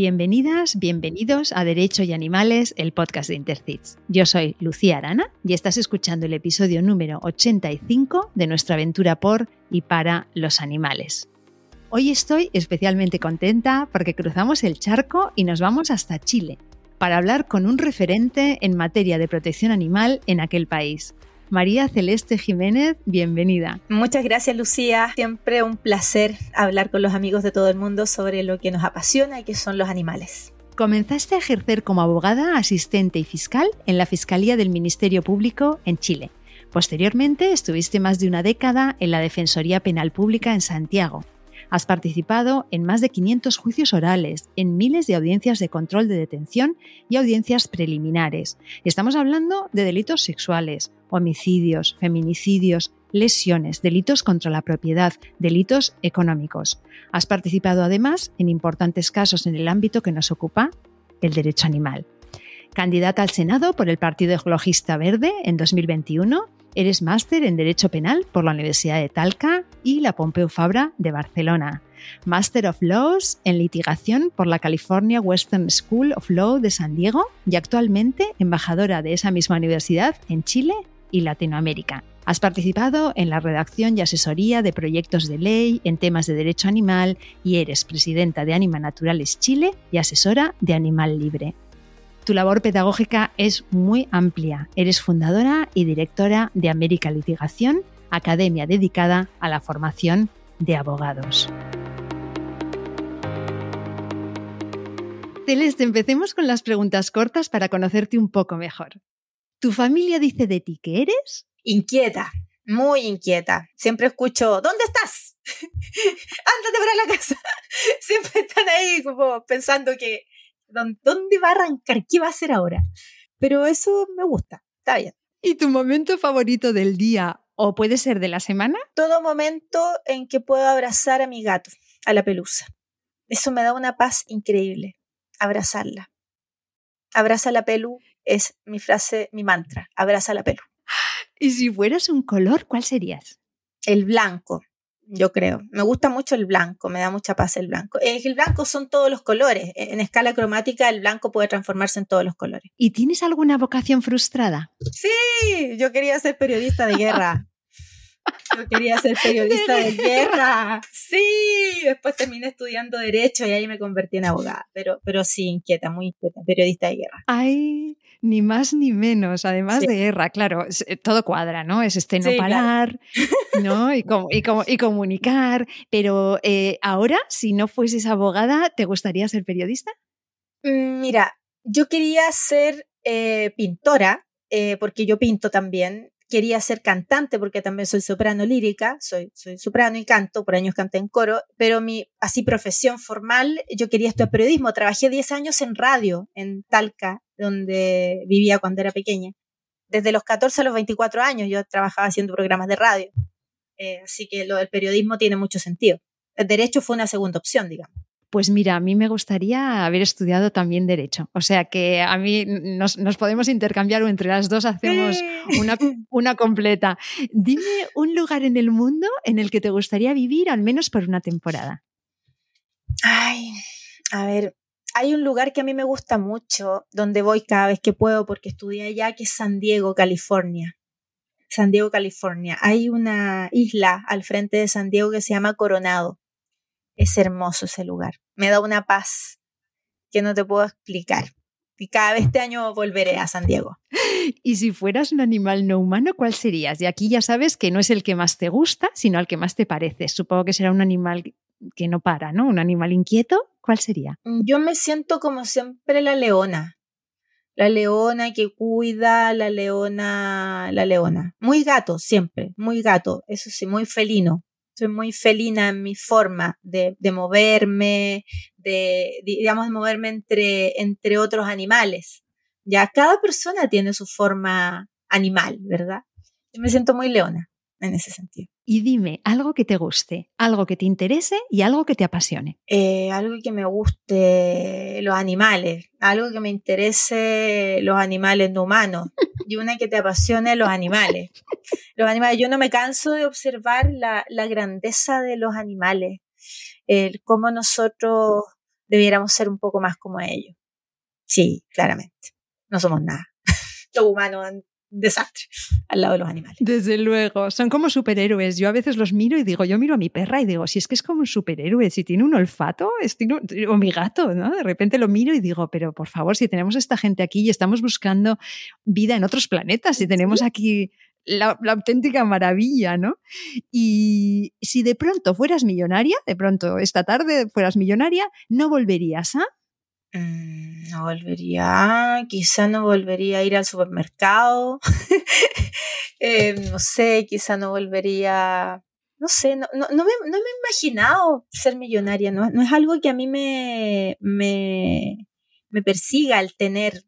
Bienvenidas, bienvenidos a Derecho y Animales, el podcast de Intercits. Yo soy Lucía Arana y estás escuchando el episodio número 85 de nuestra aventura por y para los animales. Hoy estoy especialmente contenta porque cruzamos el charco y nos vamos hasta Chile para hablar con un referente en materia de protección animal en aquel país. María Celeste Jiménez, bienvenida. Muchas gracias Lucía, siempre un placer hablar con los amigos de todo el mundo sobre lo que nos apasiona y que son los animales. Comenzaste a ejercer como abogada, asistente y fiscal en la Fiscalía del Ministerio Público en Chile. Posteriormente estuviste más de una década en la Defensoría Penal Pública en Santiago. Has participado en más de 500 juicios orales, en miles de audiencias de control de detención y audiencias preliminares. Estamos hablando de delitos sexuales, homicidios, feminicidios, lesiones, delitos contra la propiedad, delitos económicos. Has participado además en importantes casos en el ámbito que nos ocupa, el derecho animal. Candidata al Senado por el Partido Ecologista Verde en 2021 Eres máster en Derecho Penal por la Universidad de Talca y la Pompeu Fabra de Barcelona. Master of Laws en Litigación por la California Western School of Law de San Diego y actualmente embajadora de esa misma universidad en Chile y Latinoamérica. Has participado en la redacción y asesoría de proyectos de ley en temas de derecho animal y eres presidenta de Anima Naturales Chile y asesora de Animal Libre. Tu labor pedagógica es muy amplia. Eres fundadora y directora de América Litigación, academia dedicada a la formación de abogados. Celeste, empecemos con las preguntas cortas para conocerte un poco mejor. ¿Tu familia dice de ti que eres? Inquieta, muy inquieta. Siempre escucho, ¿dónde estás? Ándate para la casa. Siempre están ahí como pensando que ¿Dónde va a arrancar? ¿Qué va a hacer ahora? Pero eso me gusta, está bien. ¿Y tu momento favorito del día o puede ser de la semana? Todo momento en que puedo abrazar a mi gato, a la pelusa. Eso me da una paz increíble, abrazarla. Abraza la pelu es mi frase, mi mantra, abraza la pelu. ¿Y si fueras un color, cuál serías? El blanco yo creo. Me gusta mucho el blanco, me da mucha paz el blanco. el blanco son todos los colores. En escala cromática el blanco puede transformarse en todos los colores. ¿Y tienes alguna vocación frustrada? Sí, yo quería ser periodista de guerra. Yo quería ser periodista de guerra. Sí, después terminé estudiando derecho y ahí me convertí en abogada. Pero, pero sí, inquieta, muy inquieta, periodista de guerra. Ay, ni más ni menos, además de guerra, claro, eh, todo cuadra, ¿no? Es este no parar, ¿no? Y, y, comunicar. Pero eh, ahora, si no fueses abogada, ¿te gustaría ser periodista? Mm, mira, yo quería ser eh, pintora, porque yo pinto también, quería ser cantante porque también soy soprano lírica, soy, soy soprano y canto, por años canté en coro, pero mi así profesión formal, yo quería estudiar periodismo, trabajé 10 años en radio en Talca, donde vivía cuando era pequeña. Desde los 14 a los 24 años yo trabajaba haciendo programas de radio, eh, así que lo del periodismo tiene mucho sentido. El derecho fue una segunda opción, digamos. Pues mira, a mí me gustaría haber estudiado también Derecho. O sea que a mí nos, podemos intercambiar o entre las dos hacemos una, una, completa. Dime un lugar en el mundo en el que te gustaría vivir al menos por una temporada. Ay, a ver, hay un lugar que a mí me gusta mucho, donde voy cada vez que puedo porque estudié allá, que es San Diego, California. San Diego, California. Hay una isla al frente de San Diego que se llama Coronado es hermoso ese lugar. Me da una paz que no te puedo explicar. Y cada vez este año volveré a San Diego. Y si fueras un animal no humano, ¿cuál serías? Y aquí ya sabes que no es el que más te gusta, sino al que más te parece. Supongo que será un animal que no para, ¿no? Un animal inquieto. ¿Cuál sería? Mm, yo me siento como siempre la leona. La leona que cuida, la leona, la leona. Muy gato, siempre, muy gato, eso sí, muy felino soy muy felina en mi forma de, moverme, de, digamos, de moverme entre, entre otros animales. Ya cada persona tiene su forma animal, ¿verdad? Yo me siento muy leona en ese sentido. Y dime, algo que te guste, algo que te interese y algo que te apasione. Eh, algo que me guste los animales, algo que me interese los animales no humanos y una que te apasione los animales. Los animales, yo no me canso de observar la, la grandeza de los animales, el cómo nosotros debiéramos ser un poco más como ellos. Sí, claramente. No somos nada. Los humanos desastre al lado de los animales. Desde luego, son como superhéroes. Yo a veces los miro y digo, yo miro a mi perra y digo, si es que es como un superhéroe, si tiene un olfato, es, o mi gato, ¿no? De repente lo miro y digo, pero por favor, si tenemos esta gente aquí y estamos buscando vida en otros planetas, si tenemos aquí la, auténtica maravilla, ¿no? Y si de pronto fueras millonaria, de pronto esta tarde fueras millonaria, no volverías a... Mm, no volvería, quizá no volvería a ir al supermercado, eh, no sé, quizá no volvería, no sé, no, no, no, me, no, me, he imaginado ser millonaria, no, no es algo que a mí me, me, me persiga el tener,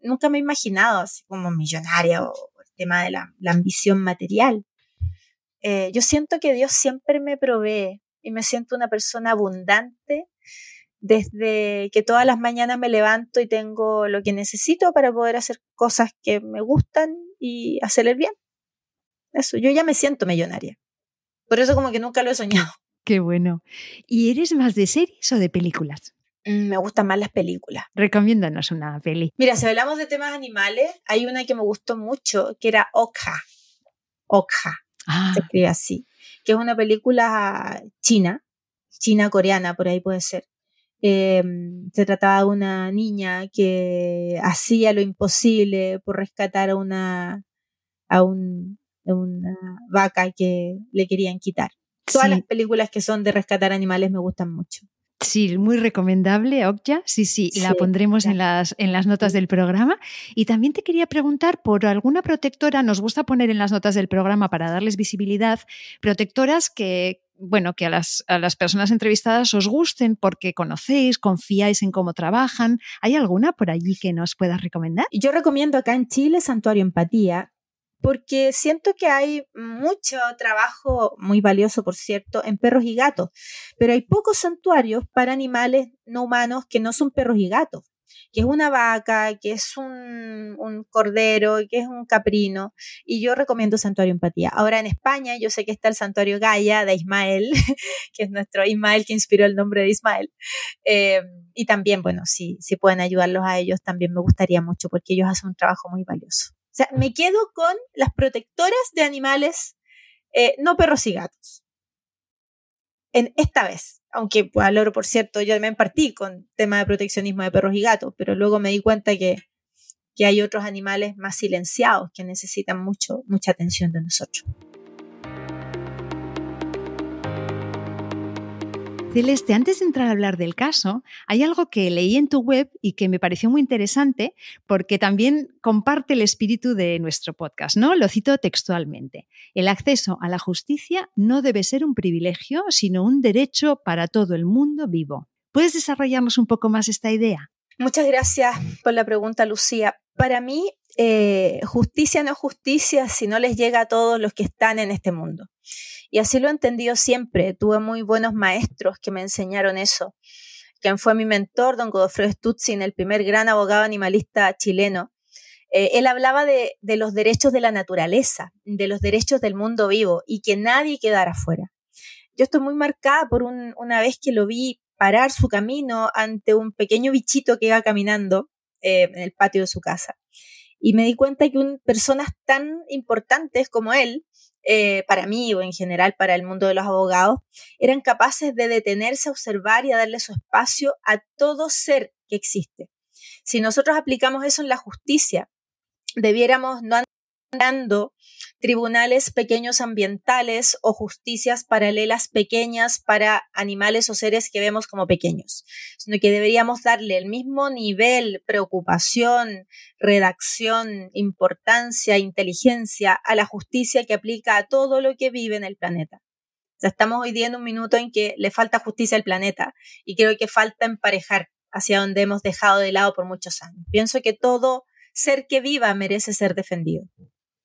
nunca me he imaginado así como millonaria o el tema de la, la ambición material. Eh, yo siento que Dios siempre me provee y me siento una persona abundante desde que todas las mañanas me levanto y tengo lo que necesito para poder hacer cosas que me gustan y hacerles bien. Eso, yo ya me siento millonaria. Por eso como que nunca lo he soñado. Qué bueno. ¿Y eres más de series o de películas? Mm, me gustan más las películas. Recomiéndanos una peli. Mira, si hablamos de temas animales, hay una que me gustó mucho, que era Okja. Okja. Ah. Se escribe así. Que es una película china, china-coreana, por ahí puede ser Em, se trataba de una niña que hacía lo imposible por rescatar a una, a, un, una vaca que le querían quitar. Todas las películas que son de rescatar animales me gustan mucho. Sí, muy recomendable, Okja. Sí, sí, la pondremos en, las, en las notas del programa. Y también te quería preguntar por alguna protectora, nos gusta poner en las notas del programa para darles visibilidad, protectoras que, bueno, que a las, a las, personas entrevistadas os gusten porque conocéis, confiáis en cómo trabajan. ¿Hay alguna por allí que nos puedas recomendar? Yo recomiendo acá en Chile Santuario Empatía, porque siento que hay mucho trabajo, muy valioso por cierto, en perros y gatos, pero hay pocos santuarios para animales no humanos que no son perros y gatos que es una vaca, que es un, cordero, que es un caprino, y yo recomiendo Santuario Empatía. Ahora en España yo sé que está el Santuario Gaia de Ismael, que es nuestro Ismael que inspiró el nombre de Ismael, eh, y también, bueno, si, si pueden ayudarlos a ellos, también me gustaría mucho, porque ellos hacen un trabajo muy valioso. O sea, me quedo con las protectoras de animales, eh, no perros y gatos. En esta vez, aunque al oro, por cierto, yo me partí con tema de proteccionismo de perros y gatos, pero luego me di cuenta que, que hay otros animales más silenciados que necesitan mucho, mucha atención de nosotros. Celeste, antes de entrar a hablar del caso, hay algo que leí en tu web y que me pareció muy interesante porque también comparte el espíritu de nuestro podcast, ¿no? Lo cito textualmente. El acceso a la justicia no debe ser un privilegio, sino un derecho para todo el mundo vivo. ¿Puedes desarrollarnos un poco más esta idea? Muchas gracias por la pregunta, Lucía. Para mí, eh, justicia no es justicia si no les llega a todos los que están en este mundo. Y así lo he entendido siempre. Tuve muy buenos maestros que me enseñaron eso. Quien fue mi mentor, don Godofredo Stutzin, el primer gran abogado animalista chileno. Eh, él hablaba de, los derechos de la naturaleza, de los derechos del mundo vivo y que nadie quedara fuera. Yo estoy muy marcada por una vez que lo vi parar su camino ante un pequeño bichito que iba caminando eh, en el patio de su casa. Y me di cuenta que personas tan importantes como él eh, para mí o en general para el mundo de los abogados, eran capaces de detenerse a observar y a darle su espacio a todo ser que existe. Si nosotros aplicamos eso en la justicia, debiéramos no dando tribunales pequeños ambientales o justicias paralelas pequeñas para animales o seres que vemos como pequeños, sino que deberíamos darle el mismo nivel, preocupación, redacción, importancia, inteligencia a la justicia que aplica a todo lo que vive en el planeta. O estamos hoy día en un minuto en que le falta justicia al planeta y creo que falta emparejar hacia donde hemos dejado de lado por muchos años. Pienso que todo ser que viva merece ser defendido.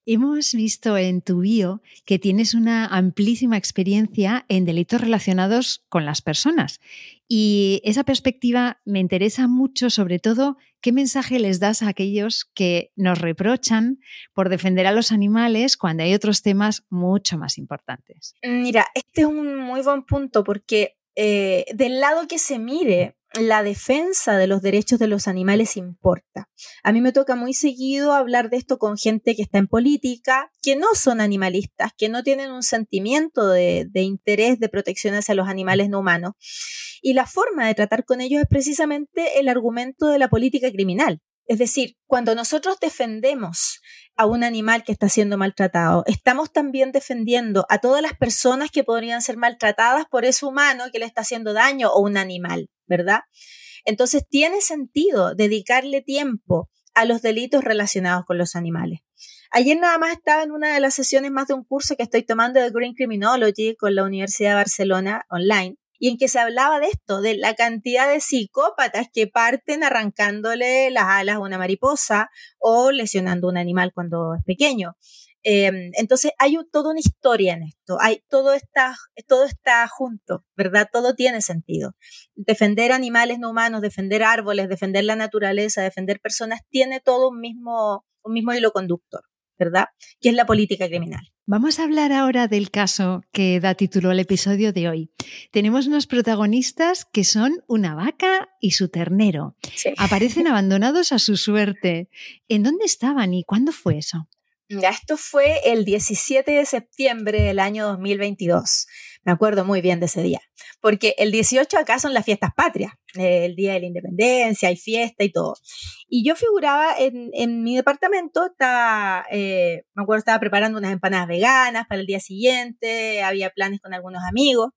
Hemos visto en tu bio que tienes una amplísima experiencia en delitos relacionados con las personas y esa perspectiva me interesa mucho, sobre todo, qué mensaje les das a aquellos que nos reprochan por defender a los animales cuando hay otros temas mucho más importantes. Mira, este es un muy buen punto porque eh, del lado que se mire, la defensa de los derechos de los animales importa. A mí me toca muy seguido hablar de esto con gente que está en política, que no son animalistas, que no tienen un sentimiento de, interés de protección hacia los animales no humanos. Y la forma de tratar con ellos es precisamente el argumento de la política criminal. Es decir, cuando nosotros defendemos a un animal que está siendo maltratado, estamos también defendiendo a todas las personas que podrían ser maltratadas por ese humano que le está haciendo daño o un animal, ¿verdad? Entonces tiene sentido dedicarle tiempo a los delitos relacionados con los animales. Ayer nada más estaba en una de las sesiones más de un curso que estoy tomando de Green Criminology con la Universidad de Barcelona online y en que se hablaba de esto, de la cantidad de psicópatas que parten arrancándole las alas a una mariposa o lesionando a un animal cuando es pequeño. Em, entonces hay toda una historia en esto, hay todo está, todo está junto, ¿verdad? Todo tiene sentido. Defender animales no humanos, defender árboles, defender la naturaleza, defender personas, tiene todo un mismo, un mismo hilo conductor. ¿verdad? Que es la política criminal. Vamos a hablar ahora del caso que da título al episodio de hoy. Tenemos unos protagonistas que son una vaca y su ternero. Aparecen abandonados a su suerte. ¿En dónde estaban y cuándo fue eso? Esto fue el 17 de septiembre del año 2022. Me acuerdo muy bien de ese día, porque el 18 acá son las fiestas patrias, el Día de la Independencia, hay fiesta y todo. Y yo figuraba en, mi departamento, estaba, eh, me acuerdo, estaba preparando unas empanadas veganas para el día siguiente, había planes con algunos amigos.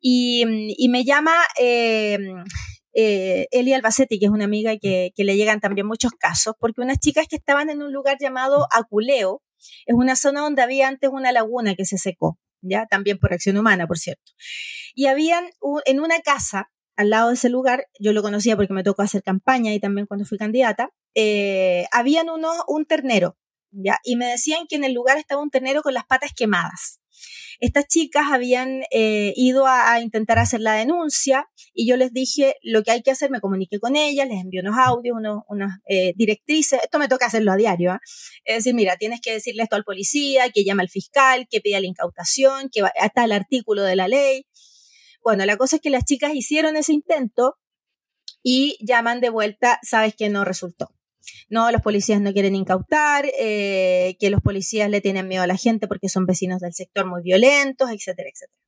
Y, me llama eh, eh, Eli Albacete, que es una amiga que, que, le llegan también muchos casos, porque unas chicas que estaban en un lugar llamado Aculeo, es una zona donde había antes una laguna que se secó, ya también por acción humana, por cierto. Y habían en una casa al lado de ese lugar, yo lo conocía porque me tocó hacer campaña y también cuando fui candidata, eh, habían unos, un ternero, ¿ya? Y me decían que en el lugar estaba un ternero con las patas quemadas. Estas chicas habían eh, ido a, intentar hacer la denuncia y yo les dije lo que hay que hacer, me comuniqué con ellas, les envié unos audios, unas eh, directrices, esto me toca hacerlo a diario, ¿ah? es decir, mira, tienes que decirle esto al policía, que llame al fiscal, que pida la incautación, que está el artículo de la ley. Bueno, la cosa es que las chicas hicieron ese intento y llaman de vuelta, sabes que no resultó no, los policías no quieren incautar, eh, que los policías le tienen miedo a la gente porque son vecinos del sector muy violentos, etcétera, etcétera.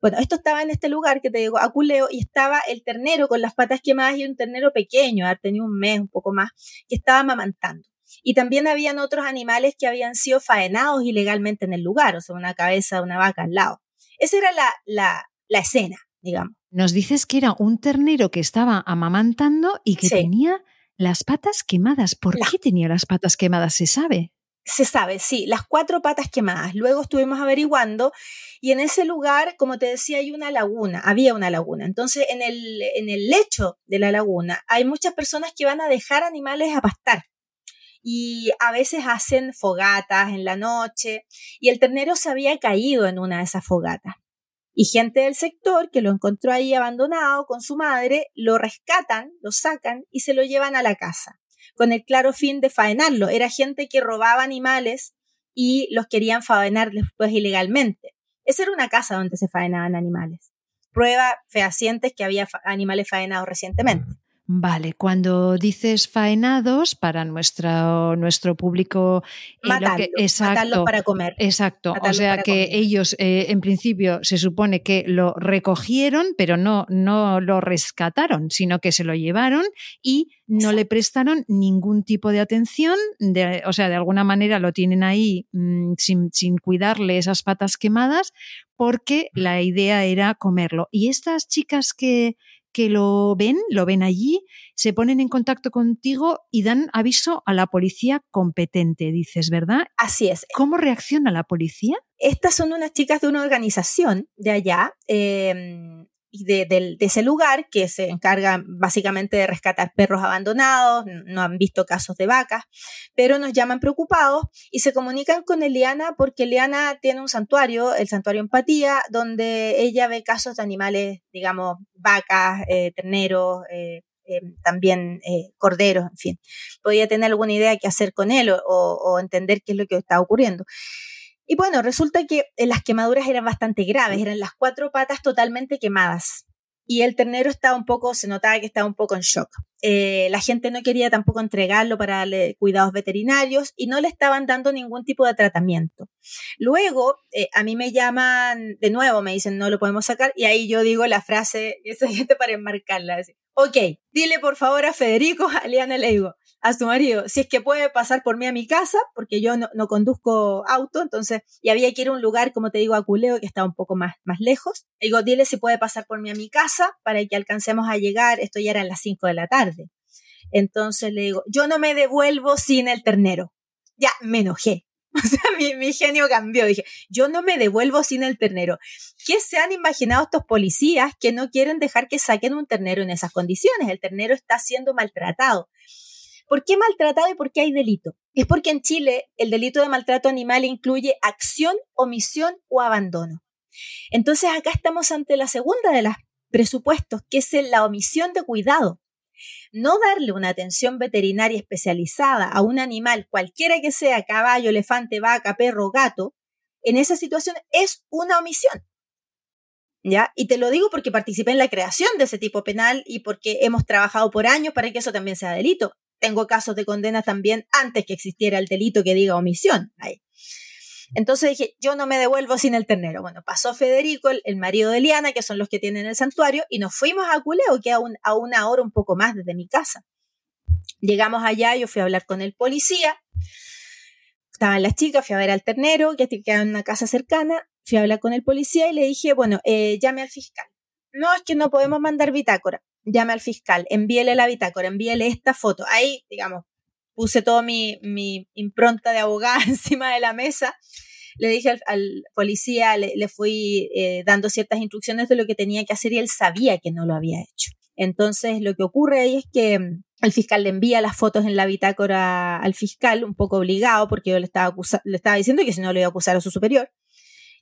Bueno, esto estaba en este lugar que te digo, Aculeo, y estaba el ternero con las patas quemadas y un ternero pequeño, ha tenido un mes, un poco más, que estaba amamantando. Y también habían otros animales que habían sido faenados ilegalmente en el lugar, o sea, una cabeza de una vaca al lado. Esa era la, la, la escena, digamos. Nos dices que era un ternero que estaba amamantando y que tenía las patas quemadas. ¿Por qué tenía las patas quemadas? ¿Se sabe? Se sabe, sí, las cuatro patas quemadas. Luego estuvimos averiguando y en ese lugar, como te decía, hay una laguna, había una laguna. Entonces, en el, en el lecho de la laguna hay muchas personas que van a dejar animales a pastar y a veces hacen fogatas en la noche y el ternero se había caído en una de esas fogatas. Y gente del sector que lo encontró ahí abandonado con su madre, lo rescatan, lo sacan y se lo llevan a la casa, con el claro fin de faenarlo. Era gente que robaba animales y los querían faenar después ilegalmente. Esa era una casa donde se faenaban animales. Prueba fehacientes que había animales faenados recientemente. Vale, cuando dices faenados para nuestro, nuestro público, eh, exacto, para comer. Exacto, o sea que ellos eh, en principio se supone que lo recogieron, pero no, no lo rescataron, sino que se lo llevaron y no le prestaron ningún tipo de atención, o sea, de alguna manera lo tienen ahí mm, sin, sin cuidarle esas patas quemadas, porque la idea era comerlo. Y estas chicas que que lo ven, lo ven allí, se ponen en contacto contigo y dan aviso a la policía competente, dices, ¿verdad? Así es. ¿Cómo reacciona la policía? Estas son unas chicas de una organización de allá. Eh, de, de, ese lugar que se encarga básicamente de rescatar perros abandonados, no han visto casos de vacas, pero nos llaman preocupados y se comunican con Eliana porque Eliana tiene un santuario, el santuario Empatía, donde ella ve casos de animales, digamos, vacas, eh, terneros, eh, eh, también corderos, en fin. Podía tener alguna idea qué hacer con él o entender qué es lo que está ocurriendo. Y bueno, resulta que eh, las quemaduras eran bastante graves, eran las cuatro patas totalmente quemadas. y el ternero estaba un poco, se notaba que estaba un poco en shock. Eh, la gente no quería tampoco entregarlo para darle cuidados veterinarios y no le estaban dando ningún tipo de tratamiento. Luego, eh, a mí me llaman de nuevo, me dicen, no lo podemos sacar, y ahí yo digo la frase, esa gente para enmarcarla, ok, dile por favor a Federico, a Liana le digo, a su marido, si es que puede pasar por mí a mi casa, porque yo no, conduzco auto, entonces, y había que ir a un lugar, como te digo, a Culeo, que estaba un poco más, más lejos. digo, dile si puede pasar por mí a mi casa para que alcancemos a llegar, esto ya era a las 5 de la tarde. Entonces le digo, yo no me devuelvo sin el ternero. Ya, me enojé. O sea, mi, mi, genio cambió. Dije, yo no me devuelvo sin el ternero. ¿Qué se han imaginado estos policías que no quieren dejar que saquen un ternero en esas condiciones? El ternero está siendo maltratado. ¿Por qué maltratado y por qué hay delito? Es porque en Chile el delito de maltrato animal incluye acción, omisión o abandono. Entonces acá estamos ante la segunda de los presupuestos, que es la omisión de cuidado. No darle una atención veterinaria especializada a un animal, cualquiera que sea, caballo, elefante, vaca, perro, gato, en esa situación es una omisión. ¿Ya? Y te lo digo porque participé en la creación de ese tipo penal y porque hemos trabajado por años para que eso también sea delito tengo casos de condena también antes que existiera el delito que diga omisión. Ahí. Entonces dije, yo no me devuelvo sin el ternero. Bueno, pasó Federico, el, marido de Liana, que son los que tienen el santuario, y nos fuimos a Culeo, que a, a una hora un poco más desde mi casa. Llegamos allá, yo fui a hablar con el policía, estaban las chicas, fui a ver al ternero, que quedaba en una casa cercana, fui a hablar con el policía y le dije, bueno, eh, llame al fiscal. No, es que no podemos mandar bitácora llame al fiscal, envíele la bitácora, envíele esta foto. Ahí, digamos, puse toda mi, impronta de abogada encima de la mesa. Le dije al, policía, le, fui eh, dando ciertas instrucciones de lo que tenía que hacer y él sabía que no lo había hecho. Entonces, lo que ocurre ahí es que mm, el fiscal le envía las fotos en la bitácora al fiscal, un poco obligado, porque yo le estaba, le estaba diciendo que si no le iba a acusar a su superior.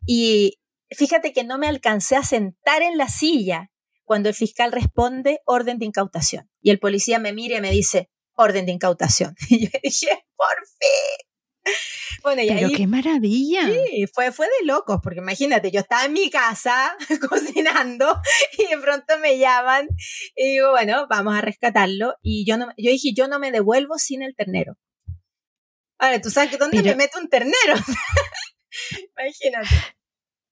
Y fíjate que no me alcancé a sentar en la silla cuando el fiscal responde orden de incautación. Y el policía me mira y me dice, orden de incautación. Y yo dije, por fin. Bueno, y Pero qué maravilla. Sí, fue, fue de locos, porque imagínate, yo estaba en mi casa cocinando y de pronto me llaman y digo, bueno, vamos a rescatarlo. Y yo, no, yo dije, yo no me devuelvo sin el ternero. Ahora, tú sabes que dónde me meto un ternero. imagínate.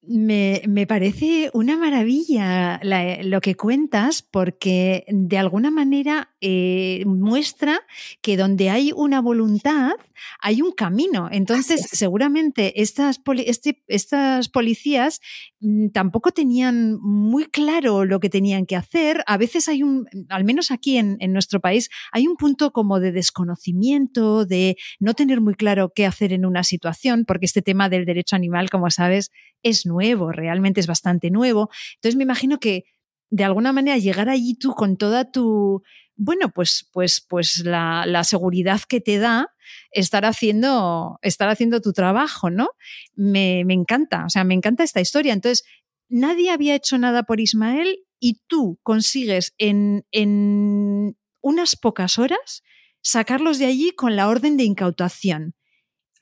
Me, me, parece una maravilla lo que cuentas porque de alguna manera eh, muestra que donde hay una voluntad hay un camino. Entonces, seguramente estas, este, estas policías mm, tampoco tenían muy claro lo que tenían que hacer. A veces hay un, al menos aquí en, en nuestro país, hay un punto como de desconocimiento, de no tener muy claro qué hacer en una situación, porque este tema del derecho animal, como sabes, es nuevo, realmente es bastante nuevo. Entonces me imagino que de alguna manera llegar allí tú con toda tu, bueno, pues, pues, pues la, seguridad que te da estar haciendo, estar haciendo tu trabajo, ¿no? Me, me encanta, o sea, me encanta esta historia. Entonces, nadie había hecho nada por Ismael y tú consigues en, en unas pocas horas sacarlos de allí con la orden de incautación.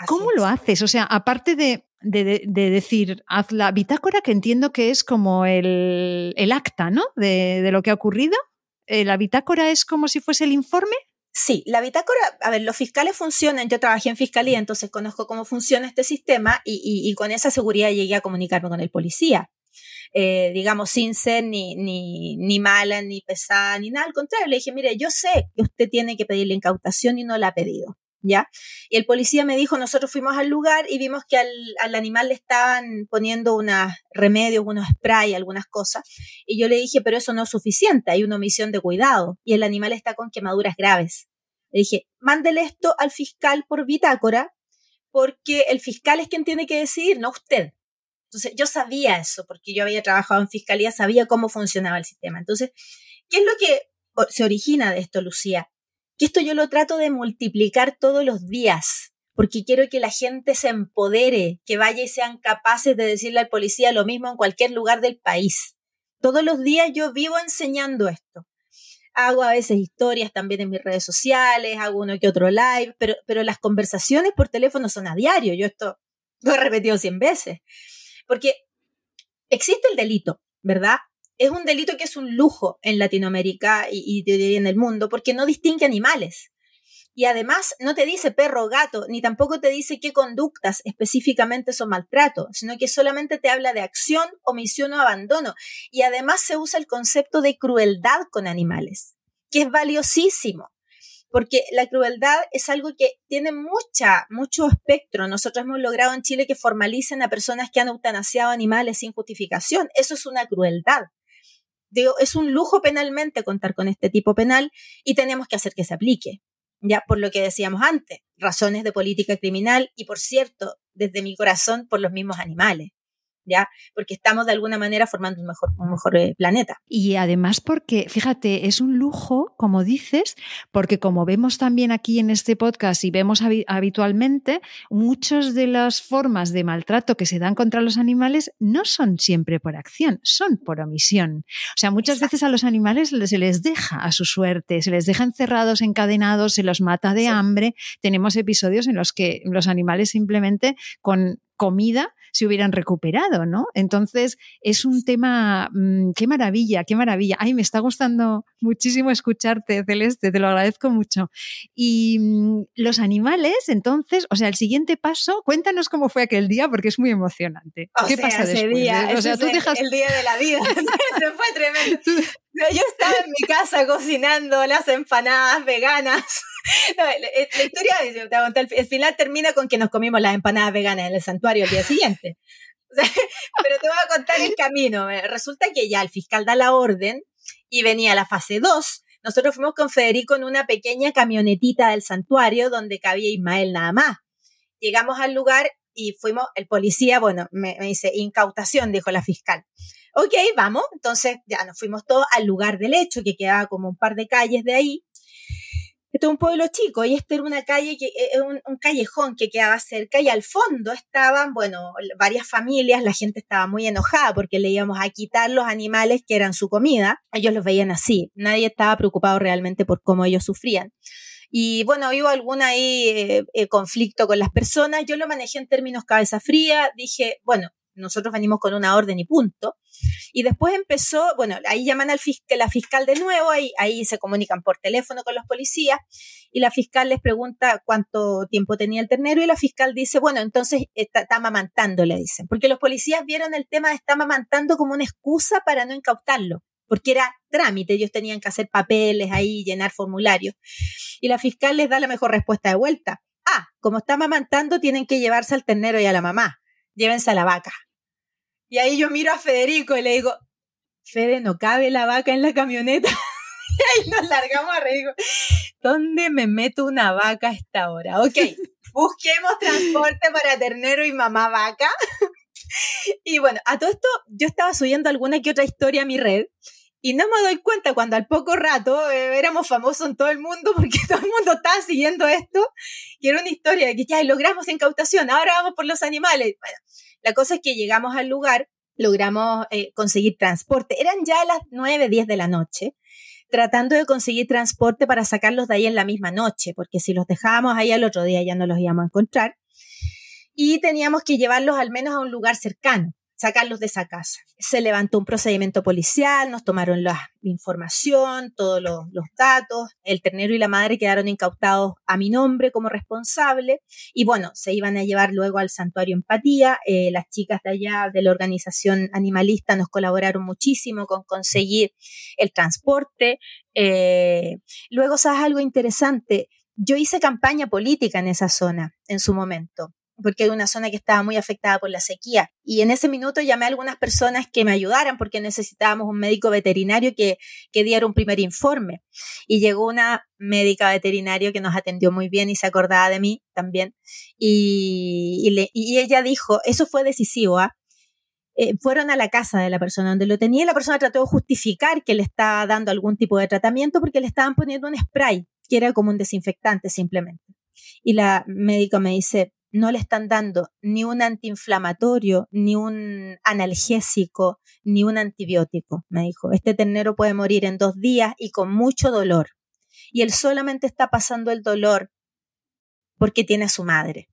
¿Cómo lo haces? O sea, aparte de, decir, haz la bitácora, que entiendo que es como el, acta, ¿no? De, lo que ha ocurrido. Eh, ¿La bitácora es como si fuese el informe? Sí, la bitácora, a ver, los fiscales funcionan, yo trabajé en fiscalía, entonces conozco cómo funciona este sistema y, con esa seguridad llegué a comunicarme con el policía. Eh, digamos, sin ser ni, ni, ni mala, ni pesada, ni nada, al contrario, le dije, mire, yo sé que usted tiene que pedir la incautación y no la ha pedido. ¿Ya? Y el policía me dijo, nosotros fuimos al lugar y vimos que al, al animal le estaban poniendo unos remedios, unos spray, algunas cosas. Y yo le dije, pero eso no es suficiente, hay una omisión de cuidado y el animal está con quemaduras graves. Le dije, mándele esto al fiscal por bitácora, porque el fiscal es quien tiene que decidir, no usted. Entonces, yo sabía eso, porque yo había trabajado en fiscalía, sabía cómo funcionaba el sistema. Entonces, ¿qué es lo que se origina de esto, Lucía? Que esto yo lo trato de multiplicar todos los días, porque quiero que la gente se empodere, que vaya y sean capaces de decirle al policía lo mismo en cualquier lugar del país. Todos los días yo vivo enseñando esto. Hago a veces historias también en mis redes sociales, hago uno que otro live, pero, pero las conversaciones por teléfono son a diario. Yo esto lo he repetido cien veces. Porque existe el delito, ¿verdad? Es un delito que es un lujo en Latinoamérica y, en el mundo porque no distingue animales. Y además no te dice perro o gato, ni tampoco te dice qué conductas específicamente son maltrato, sino que solamente te habla de acción, omisión o abandono. Y además se usa el concepto de crueldad con animales, que es valiosísimo porque la crueldad es algo que tiene mucha, mucho espectro. Nosotros hemos logrado en Chile que formalicen a personas que han eutanasiado animales sin justificación. Eso es una crueldad. Digo, es un lujo penalmente contar con este tipo penal y tenemos que hacer que se aplique. Ya por lo que decíamos antes, razones de política criminal y por cierto, desde mi corazón, por los mismos animales. ¿Ya? Porque estamos de alguna manera formando un mejor, un mejor eh, planeta. Y además porque, fíjate, es un lujo, como dices, porque como vemos también aquí en este podcast y vemos habitualmente, muchas de las formas de maltrato que se dan contra los animales no son siempre por acción, son por omisión. O sea, muchas veces a los animales se les deja a su suerte, se les deja encerrados, encadenados, se los mata de hambre. Tenemos episodios en los que los animales simplemente con comida se hubieran recuperado, ¿no? Entonces, es un tema, mm, qué maravilla, qué maravilla. Ay, me está gustando muchísimo escucharte, Celeste, te lo agradezco mucho. Y mm, los animales, entonces, o sea, el siguiente paso, cuéntanos cómo fue aquel día, porque es muy emocionante. ¿Qué pasa ese Día, o sea, tú dejas... el día de la vida, se fue tremendo. Yo estaba en mi casa cocinando las empanadas veganas. No, la, historia, el final termina con que nos comimos las empanadas veganas en el santuario el día siguiente. pero te voy a contar el camino. Resulta que ya el fiscal da la orden y venía la fase 2. Nosotros fuimos con Federico en una pequeña camionetita del santuario donde cabía Ismael nada más. Llegamos al lugar y fuimos, el policía, bueno, me, dice, incautación, dijo la fiscal. Ok, vamos. Entonces ya nos fuimos todos al lugar del hecho, que quedaba como un par de calles de ahí. Esto es un pueblo chico y este era una calle, que, eh, un, un, callejón que quedaba cerca y al fondo estaban, bueno, varias familias, la gente estaba muy enojada porque le íbamos a quitar los animales que eran su comida. Ellos los veían así, nadie estaba preocupado realmente por cómo ellos sufrían. Y bueno, hubo algún ahí eh, eh, conflicto con las personas, yo lo manejé en términos cabeza fría, dije, bueno, nosotros venimos con una orden y punto. Y después empezó, bueno, ahí llaman al fiscal, la fiscal de nuevo, ahí, ahí se comunican por teléfono con los policías y la fiscal les pregunta cuánto tiempo tenía el ternero y la fiscal dice, bueno, entonces está, está amamantando, le dicen, porque los policías vieron el tema de está amamantando como una excusa para no incautarlo porque era trámite, ellos tenían que hacer papeles ahí, llenar formularios. Y la fiscal les da la mejor respuesta de vuelta. Ah, como está amamantando, tienen que llevarse al ternero y a la mamá. Llévense a la vaca. Y ahí yo miro a Federico y le digo, Fede, no cabe la vaca en la camioneta. y ahí nos largamos a reír. ¿Dónde me meto una vaca a esta hora? Ok, busquemos transporte para ternero y mamá vaca. y bueno, a todo esto yo estaba subiendo alguna que otra historia a mi red y no me doy cuenta cuando al poco rato eh, éramos famosos en todo el mundo porque todo el mundo estaba siguiendo esto, que era una historia de que ya logramos incautación, ahora vamos por los animales. Bueno, la cosa es que llegamos al lugar, logramos eh, conseguir transporte. Eran ya las 9, 10 de la noche, tratando de conseguir transporte para sacarlos de ahí en la misma noche, porque si los dejábamos ahí al otro día ya no los íbamos a encontrar. Y teníamos que llevarlos al menos a un lugar cercano sacarlos de esa casa. Se levantó un procedimiento policial, nos tomaron la información, todos los, datos, el ternero y la madre quedaron incautados a mi nombre como responsable y bueno, se iban a llevar luego al santuario Empatía. Eh, las chicas de allá de la organización animalista nos colaboraron muchísimo con conseguir el transporte. Eh, luego, ¿sabes algo interesante? Yo hice campaña política en esa zona en su momento porque era una zona que estaba muy afectada por la sequía. Y en ese minuto llamé a algunas personas que me ayudaran porque necesitábamos un médico veterinario que, que diera un primer informe. Y llegó una médica veterinario que nos atendió muy bien y se acordaba de mí también. Y, y, ella dijo, eso fue decisivo, ¿ah? eh, fueron a la casa de la persona donde lo tenía y la persona trató de justificar que le estaba dando algún tipo de tratamiento porque le estaban poniendo un spray, que era como un desinfectante simplemente. Y la médica me dice, no le están dando ni un antiinflamatorio, ni un analgésico, ni un antibiótico, me dijo. Este ternero puede morir en dos días y con mucho dolor. Y él solamente está pasando el dolor porque tiene a su madre,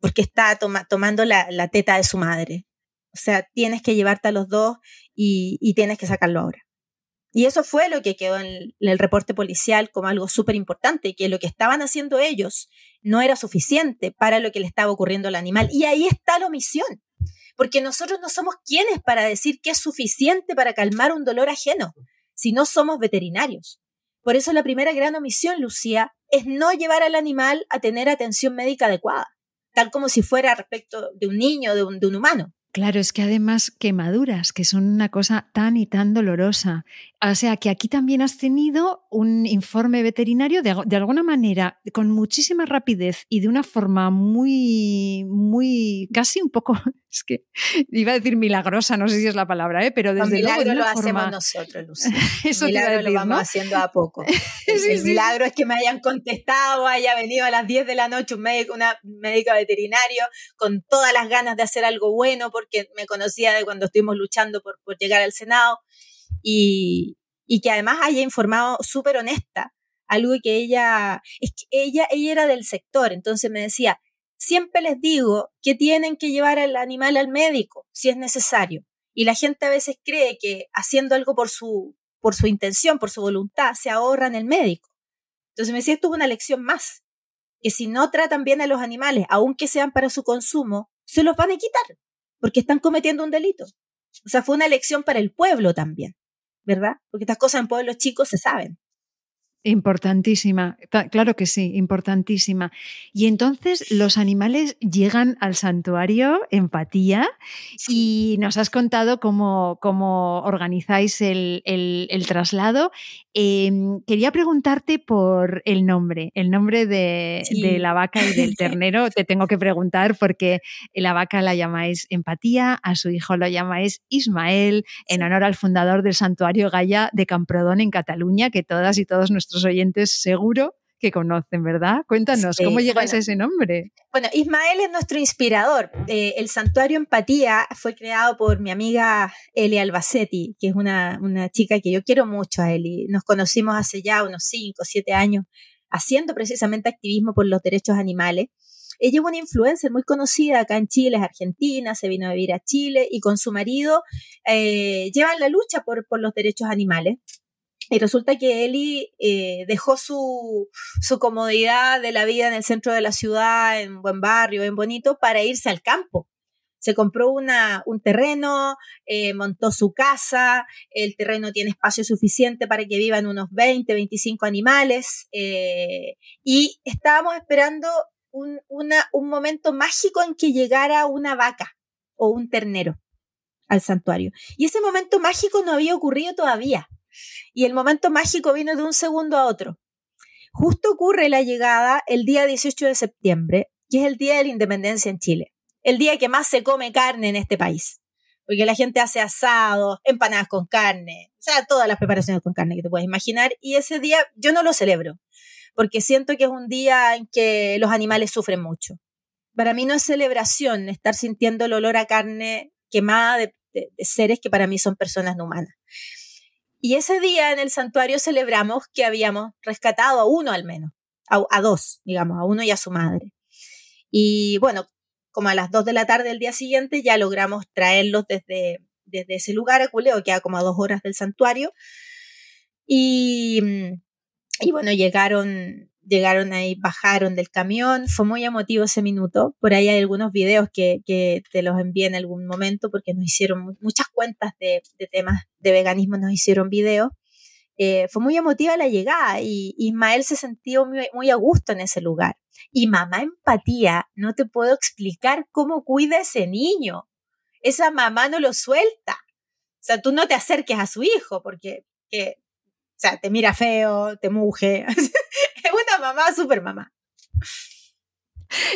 porque está tomando la, la, teta de su madre. O sea, tienes que llevarte a los dos y, y tienes que sacarlo ahora. Y eso fue lo que quedó en el, reporte policial como algo súper importante, que lo que estaban haciendo ellos no era suficiente para lo que le estaba ocurriendo al animal. Y ahí está la omisión, porque nosotros no somos quienes para decir que es suficiente para calmar un dolor ajeno, si no somos veterinarios. Por eso la primera gran omisión, Lucía, es no llevar al animal a tener atención médica adecuada, tal como si fuera respecto de un niño, de un, de un humano. Claro, es que además quemaduras, que son una cosa tan y tan dolorosa. O sea, que aquí también has tenido un informe veterinario de, de, alguna manera, con muchísima rapidez y de una forma muy, muy, casi un poco, es que iba a decir milagrosa, no sé si es la palabra, ¿eh? pero desde luego. De lo hacemos nosotros, Lucía. Eso milagro lo vamos haciendo a poco. El, milagro es que me hayan contestado, haya venido a las 10 de la noche un médico, una médica veterinario con todas las ganas de hacer algo bueno, porque me conocía de cuando estuvimos luchando por, por llegar al Senado y, que además haya informado súper honesta, algo que ella, es que ella, ella era del sector, entonces me decía, siempre les digo que tienen que llevar al animal al médico si es necesario. Y la gente a veces cree que haciendo algo por su, por su intención, por su voluntad, se ahorran el médico. Entonces me decía, esto es una lección más, que si no tratan bien a los animales, aunque sean para su consumo, se los van a quitar, porque están cometiendo un delito. O sea, fue una lección para el pueblo también. ¿verdad? Porque estas cosas en pueblos chicos se saben. Importantísima, claro que sí, importantísima. Y entonces los animales llegan al santuario Empatía y nos has contado cómo, cómo organizáis el, traslado. Em, quería preguntarte por el nombre, el nombre de, de, la vaca y del ternero. Te tengo que preguntar porque la vaca la llamáis Empatía, a su hijo lo llamáis Ismael, en honor al fundador del santuario Gaya de Camprodón en Cataluña, que todas y todos nuestros oyentes seguro que conocen, ¿verdad? Cuéntanos, ¿cómo llegáis a ese nombre? Bueno, Ismael es nuestro inspirador. Eh, el Santuario Empatía fue creado por mi amiga Eli Albacetti, que es una, una chica que yo quiero mucho a Eli. Nos conocimos hace ya unos 5 o 7 años haciendo precisamente activismo por los derechos animales. Ella es una influencer muy conocida acá en Chile, es argentina, se vino a vivir a Chile y con su marido eh, llevan la lucha por, por los derechos animales. Y resulta que Eli eh, dejó su, su, comodidad de la vida en el centro de la ciudad, en buen barrio, en bonito, para irse al campo. Se compró una, un terreno, eh, montó su casa, el terreno tiene espacio suficiente para que vivan unos 20, 25 animales, eh, y estábamos esperando un, una, un momento mágico en que llegara una vaca o un ternero al santuario. Y ese momento mágico no había ocurrido todavía y el momento mágico vino de un segundo a otro. Justo ocurre la llegada el día 18 de septiembre, que es el día de la independencia en Chile, el día que más se come carne en este país, porque la gente hace asado, empanadas con carne, o sea, todas las preparaciones con carne que te puedes imaginar, y ese día yo no lo celebro, porque siento que es un día en que los animales sufren mucho. Para mí no es celebración estar sintiendo el olor a carne quemada de, de seres que para mí son personas no humanas. Y ese día en el santuario celebramos que habíamos rescatado a uno al menos, a, dos, digamos, a uno y a su madre. Y bueno, como a las dos de la tarde del día siguiente ya logramos traerlos desde, desde ese lugar a Culeo, que a como a dos horas del santuario. Y, y bueno, llegaron llegaron ahí, bajaron del camión, fue muy emotivo ese minuto. Por ahí hay algunos videos que, que te los envié en algún momento porque nos hicieron muchas cuentas de, de temas de veganismo, nos hicieron videos. Eh, fue muy emotiva la llegada y Ismael se sintió muy, muy, a gusto en ese lugar. Y mamá empatía, no te puedo explicar cómo cuida ese niño. Esa mamá no lo suelta. O sea, tú no te acerques a su hijo porque, que, o sea, te mira feo, te muge. mamá, super mamá.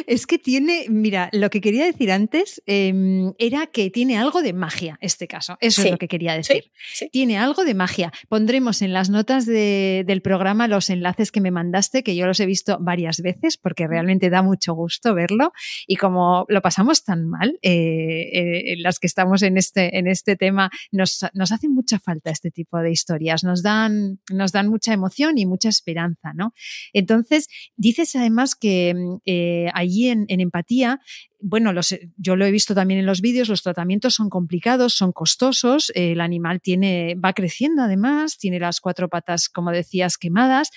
Es que tiene, mira, lo que quería decir antes em, era que tiene algo de magia este caso. Eso es lo que quería decir. Tiene algo de magia. Pondremos en las notas del programa los enlaces que me mandaste, que yo los he visto varias veces porque realmente da mucho gusto verlo. Y como lo pasamos tan mal, eh, eh, las que estamos en este, en este tema, nos, nos hace mucha falta este tipo de historias. Nos dan, nos dan mucha emoción y mucha esperanza, ¿no? Entonces, dices además que. Eh, allí en, empatía, bueno, yo lo he visto también en los vídeos, los tratamientos son complicados, son costosos, el animal tiene, va creciendo además, tiene las cuatro patas, como decías, quemadas.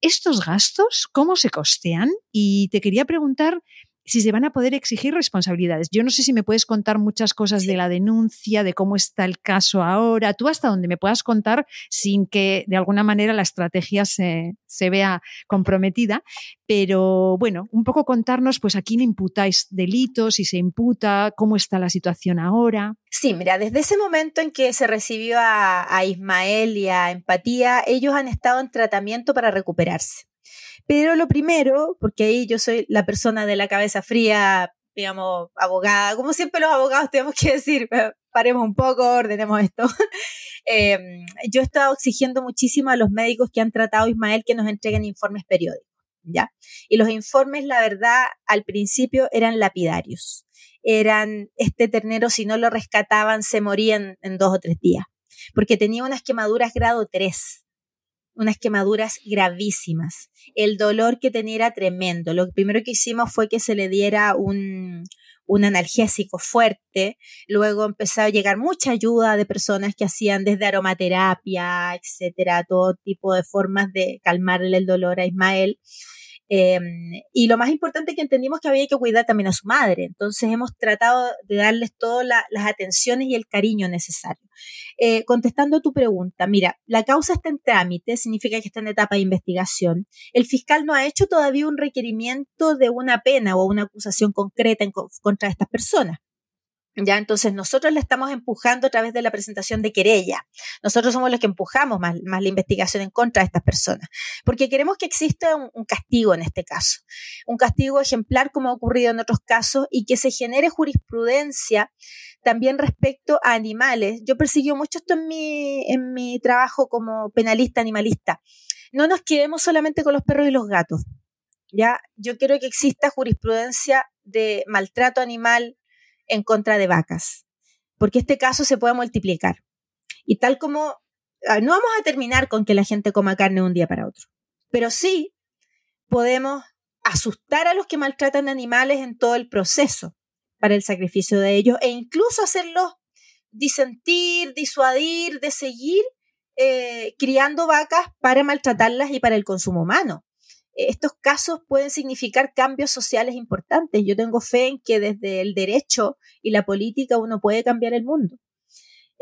¿Estos gastos cómo se costean? Y te quería preguntar si se van a poder exigir responsabilidades. Yo no sé si me puedes contar muchas cosas de la denuncia, de cómo está el caso ahora, tú hasta donde me puedas contar sin que de alguna manera la estrategia se, vea comprometida. Pero bueno, un poco contarnos, pues a quién imputáis delitos, si se imputa, cómo está la situación ahora. Sí, mira, desde ese momento en que se recibió a, a Ismael y a Empatía, ellos han estado en tratamiento para recuperarse. Pero lo primero, porque ahí yo soy la persona de la cabeza fría, digamos, abogada, como siempre los abogados tenemos que decir, paremos un poco, ordenemos esto. Em, yo he estado exigiendo muchísimo a los médicos que han tratado a Ismael que nos entreguen informes periódicos, ¿ya? Y los informes, la verdad, al principio eran lapidarios. Eran, este ternero, si no lo rescataban, se morían en dos o tres días, porque tenía unas quemaduras grado 3 unas quemaduras gravísimas. El dolor que tenía era tremendo. Lo primero que hicimos fue que se le diera un, un analgésico fuerte. Luego empezó a llegar mucha ayuda de personas que hacían desde aromaterapia, etcétera, todo tipo de formas de calmarle el dolor a Ismael. Em, y lo más importante que entendimos que había que cuidar también a su madre. Entonces hemos tratado de darles todas las atenciones y el cariño necesario. Eh, contestando a tu pregunta, mira, la causa está en trámite, significa que está en etapa de investigación. El fiscal no ha hecho todavía un requerimiento de una pena o una acusación concreta en, contra estas personas. Ya, entonces nosotros le estamos empujando a través de la presentación de querella. Nosotros somos los que empujamos más, la investigación en contra de estas personas, porque queremos que exista un, un, castigo en este caso, un castigo ejemplar como ha ocurrido en otros casos y que se genere jurisprudencia también respecto a animales. Yo persiguió mucho esto en mi, en mi trabajo como penalista animalista. No nos quedemos solamente con los perros y los gatos. Ya, yo quiero que exista jurisprudencia de maltrato animal, en contra de vacas, porque este caso se puede multiplicar. Y tal como, ah, no vamos a terminar con que la gente coma carne un día para otro, pero sí podemos asustar a los que maltratan animales en todo el proceso para el sacrificio de ellos e incluso hacerlos disentir, disuadir de seguir eh, criando vacas para maltratarlas y para el consumo humano estos casos pueden significar cambios sociales importantes. Yo tengo fe en que desde el derecho y la política uno puede cambiar el mundo.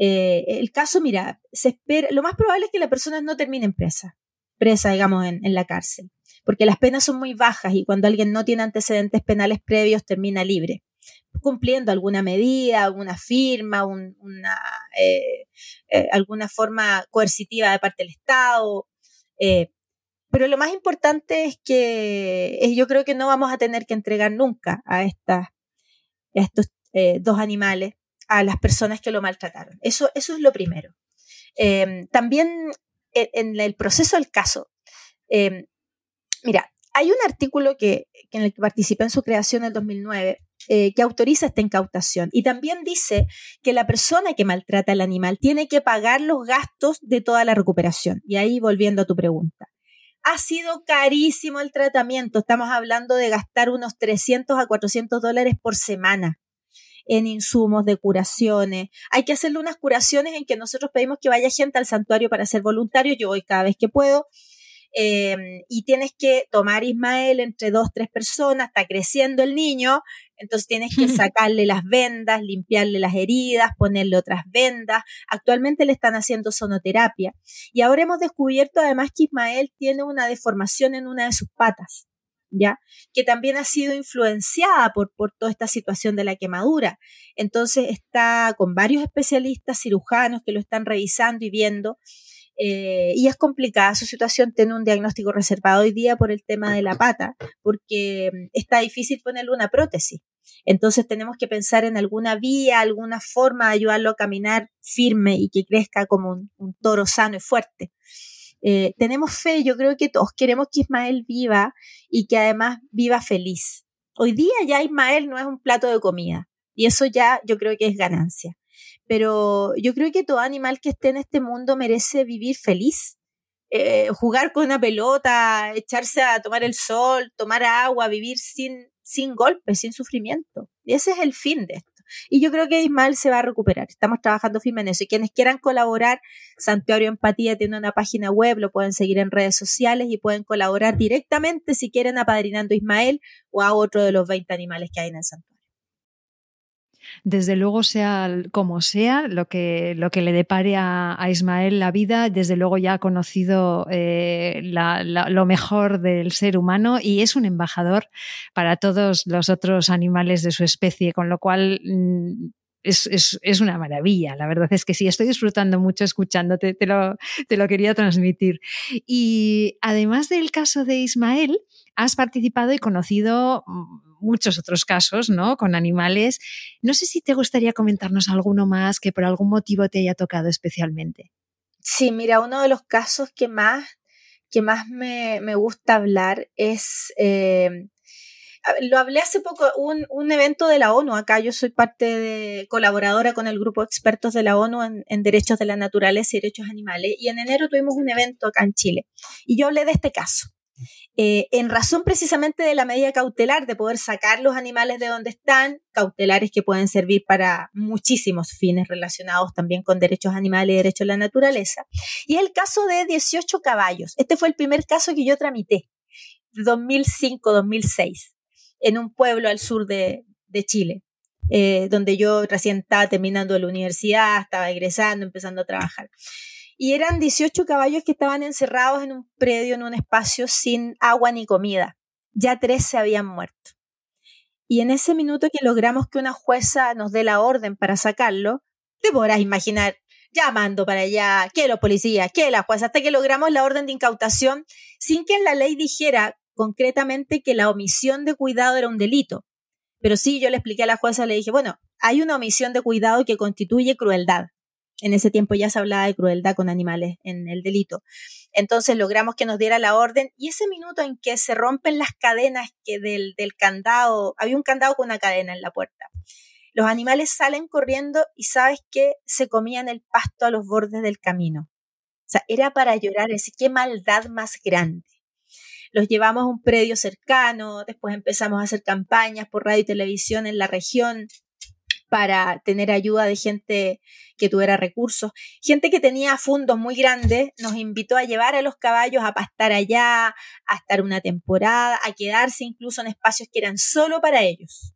Eh, el caso, mira, se espera, lo más probable es que la persona no termine presa, presa, digamos, en, la cárcel, porque las penas son muy bajas y cuando alguien no tiene antecedentes penales previos termina libre, cumpliendo alguna medida, alguna firma, una, eh, eh, alguna forma coercitiva de parte del Estado. Pero lo más importante es que yo creo que no vamos a tener que entregar nunca a, estas, estos eh, dos animales a las personas que lo maltrataron. Eso, eso es lo primero. Em, también en, el proceso del caso, em, mira, hay un artículo que, en el que participé en su creación en el 2009 eh, que autoriza esta incautación y también dice que la persona que maltrata al animal tiene que pagar los gastos de toda la recuperación. Y ahí volviendo a tu pregunta ha sido carísimo el tratamiento. Estamos hablando de gastar unos 300 a 400 dólares por semana en insumos de curaciones. Hay que hacerle unas curaciones en que nosotros pedimos que vaya gente al santuario para ser voluntario. Yo voy cada vez que puedo. Em, y tienes que tomar Ismael entre dos, tres personas, está creciendo el niño, entonces tienes que sacarle las vendas, limpiarle las heridas, ponerle otras vendas. Actualmente le están haciendo sonoterapia. Y ahora hemos descubierto además que Ismael tiene una deformación en una de sus patas. ¿ya? Que también ha sido influenciada por, por toda esta situación de la quemadura. Entonces está con varios especialistas cirujanos que lo están revisando y viendo eh, y es complicada su situación, tiene un diagnóstico reservado hoy día por el tema de la pata, porque mm, está difícil ponerle una prótesis. Entonces tenemos que pensar en alguna vía, alguna forma de ayudarlo a caminar firme y que crezca como un, toro sano y fuerte. Eh, tenemos fe, yo creo que todos queremos que Ismael viva y que además viva feliz. Hoy día ya Ismael no es un plato de comida y eso ya yo creo que es ganancia pero yo creo que todo animal que esté en este mundo merece vivir feliz. Eh, jugar con una pelota, echarse a tomar el sol, tomar agua, vivir sin, sin golpes, sin sufrimiento. Y ese es el fin de esto. Y yo creo que Ismael se va a recuperar. Estamos trabajando firme en eso. Y quienes quieran colaborar, Santuario Empatía tiene una página web, lo pueden seguir en redes sociales y pueden colaborar directamente si quieren apadrinando a Ismael o a otro de los 20 animales que hay en el santuario desde luego sea como sea, lo que, lo que le depare a, Ismael la vida, desde luego ya ha conocido eh, lo mejor del ser humano y es un embajador para todos los otros animales de su especie, con lo cual mm, es, una maravilla. La verdad es que sí, estoy disfrutando mucho escuchándote, te lo, te lo quería transmitir. Y además del caso de Ismael, has participado y conocido mm, muchos otros casos, ¿no? Con animales. No sé si te gustaría comentarnos alguno más que por algún motivo te haya tocado especialmente. Sí, mira, uno de los casos que más, que más me, gusta hablar es, eh, lo hablé hace poco, un, un, evento de la ONU, acá yo soy parte de, colaboradora con el grupo de expertos de la ONU en, en derechos de la naturaleza y derechos animales, y en enero tuvimos un evento acá en Chile, y yo hablé de este caso. Eh, en razón precisamente de la medida cautelar, de poder sacar los animales de donde están, cautelares que pueden servir para muchísimos fines relacionados también con derechos animales y derechos de la naturaleza. Y el caso de 18 caballos. Este fue el primer caso que yo tramité, 2005-2006, en un pueblo al sur de, Chile. Eh, donde yo recién estaba terminando la universidad, estaba egresando, empezando a trabajar y eran 18 caballos que estaban encerrados en un predio, en un espacio sin agua ni comida. Ya tres se habían muerto. Y en ese minuto que logramos que una jueza nos dé la orden para sacarlo, te podrás imaginar llamando para allá, que los policías, que la jueza, hasta que logramos la orden de incautación sin que la ley dijera concretamente que la omisión de cuidado era un delito. Pero sí, yo le expliqué a la jueza, le dije, bueno, hay una omisión de cuidado que constituye crueldad. En ese tiempo ya se hablaba de crueldad con animales en el delito. Entonces logramos que nos diera la orden y ese minuto en que se rompen las cadenas que del, del candado, había un candado con una cadena en la puerta. Los animales salen corriendo y sabes que se comían el pasto a los bordes del camino. O sea, era para llorar, es qué maldad más grande. Los llevamos a un predio cercano, después empezamos a hacer campañas por radio y televisión en la región, para tener ayuda de gente que tuviera recursos. Gente que tenía fondos muy grandes nos invitó a llevar a los caballos a pastar allá, a estar una temporada, a quedarse incluso en espacios que eran solo para ellos.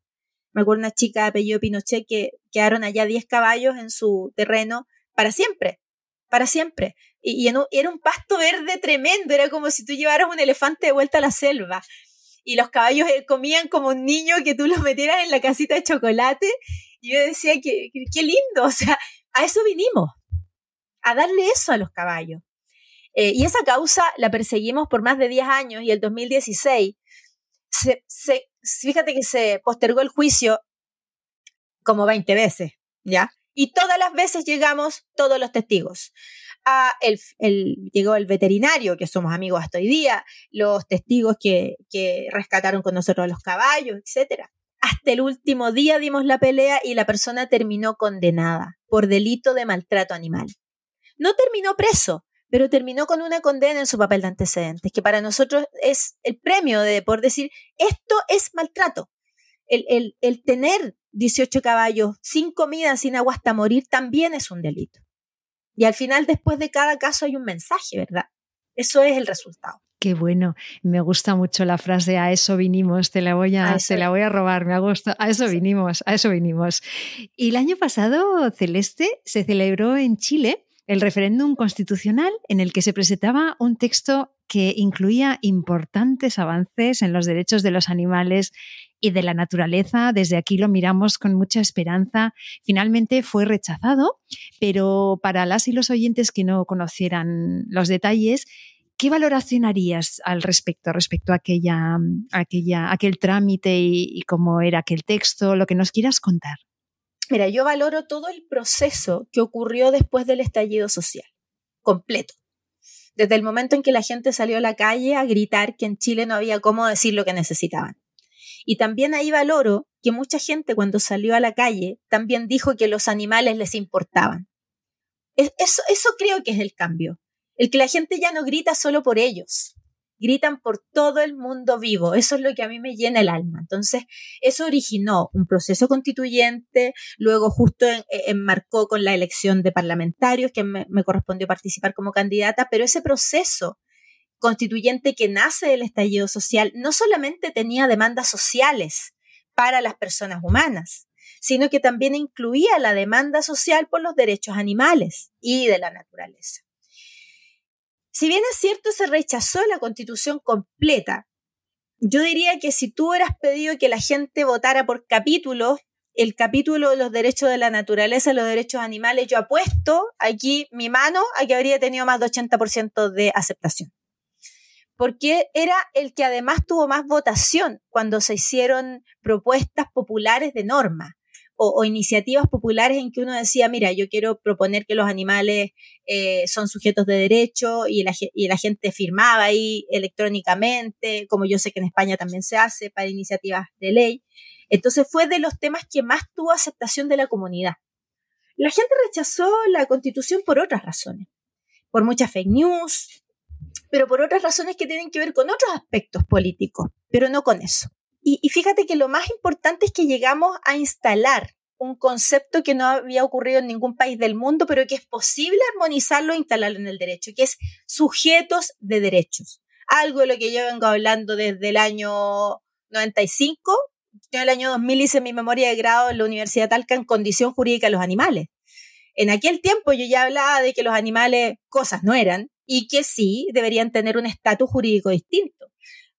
Me acuerdo una chica de apellido Pinochet que quedaron allá 10 caballos en su terreno para siempre, para siempre. Y, era un pasto verde tremendo, era como si tú llevaras un elefante de vuelta a la selva y los caballos eh, comían como un niño que tú los metieras en la casita de chocolate y yo decía que, qué lindo, o sea, a eso vinimos, a darle eso a los caballos. Eh, y esa causa la perseguimos por más de 10 años y el 2016, se, se, fíjate que se postergó el juicio como 20 veces, ¿ya? Y todas las veces llegamos todos los testigos. A el, llegó el veterinario, que somos amigos hasta hoy día, los testigos que, que rescataron con nosotros los caballos, etcétera. Hasta el último día dimos la pelea y la persona terminó condenada por delito de maltrato animal. No terminó preso, pero terminó con una condena en su papel de antecedentes, que para nosotros es el premio de por decir, esto es maltrato. El, el, tener 18 caballos sin comida, sin agua hasta morir, también es un delito. Y al final, después de cada caso, hay un mensaje, ¿verdad? Eso es el resultado. Qué bueno, me gusta mucho la frase a eso vinimos, te la voy a, te la voy a robar, me gusta, a eso vinimos, a eso vinimos. Y el año pasado, Celeste, se celebró en Chile el referéndum constitucional en el que se presentaba un texto que incluía importantes avances en los derechos de los animales y de la naturaleza. Desde aquí lo miramos con mucha esperanza. Finalmente fue rechazado, pero para las y los oyentes que no conocieran los detalles, ¿Qué valoración harías al respecto, respecto a aquella, aquella, aquel trámite y, cómo era aquel texto, lo que nos quieras contar? Mira, yo valoro todo el proceso que ocurrió después del estallido social, completo. Desde el momento en que la gente salió a la calle a gritar que en Chile no había cómo decir lo que necesitaban. Y también ahí valoro que mucha gente cuando salió a la calle también dijo que los animales les importaban. Eso, eso creo que es el cambio el que la gente ya no grita solo por ellos, gritan por todo el mundo vivo. Eso es lo que a mí me llena el alma. Entonces, eso originó un proceso constituyente, luego justo enmarcó con la elección de parlamentarios, que me, me correspondió participar como candidata, pero ese proceso constituyente que nace del estallido social no solamente tenía demandas sociales para las personas humanas, sino que también incluía la demanda social por los derechos animales y de la naturaleza. Si bien es cierto, se rechazó la constitución completa, yo diría que si tú hubieras pedido que la gente votara por capítulos, el capítulo de los derechos de la naturaleza los derechos animales, yo apuesto aquí mi mano a que habría tenido más de 80% de aceptación. Porque era el que además tuvo más votación cuando se hicieron propuestas populares de norma o, iniciativas populares en que uno decía, mira, yo quiero proponer que los animales eh, son sujetos de derecho y la, y la gente firmaba ahí electrónicamente, como yo sé que en España también se hace para iniciativas de ley. Entonces fue de los temas que más tuvo aceptación de la comunidad. La gente rechazó la constitución por otras razones, por muchas fake news, pero por otras razones que tienen que ver con otros aspectos políticos, pero no con eso. Y, fíjate que lo más importante es que llegamos a instalar un concepto que no había ocurrido en ningún país del mundo, pero que es posible armonizarlo e instalarlo en el derecho, que es sujetos de derechos. Algo de lo que yo vengo hablando desde el año 95. Yo en el año 2000 hice mi memoria de grado en la Universidad Talca en condición jurídica de los animales. En aquel tiempo yo ya hablaba de que los animales cosas no eran y que sí deberían tener un estatus jurídico distinto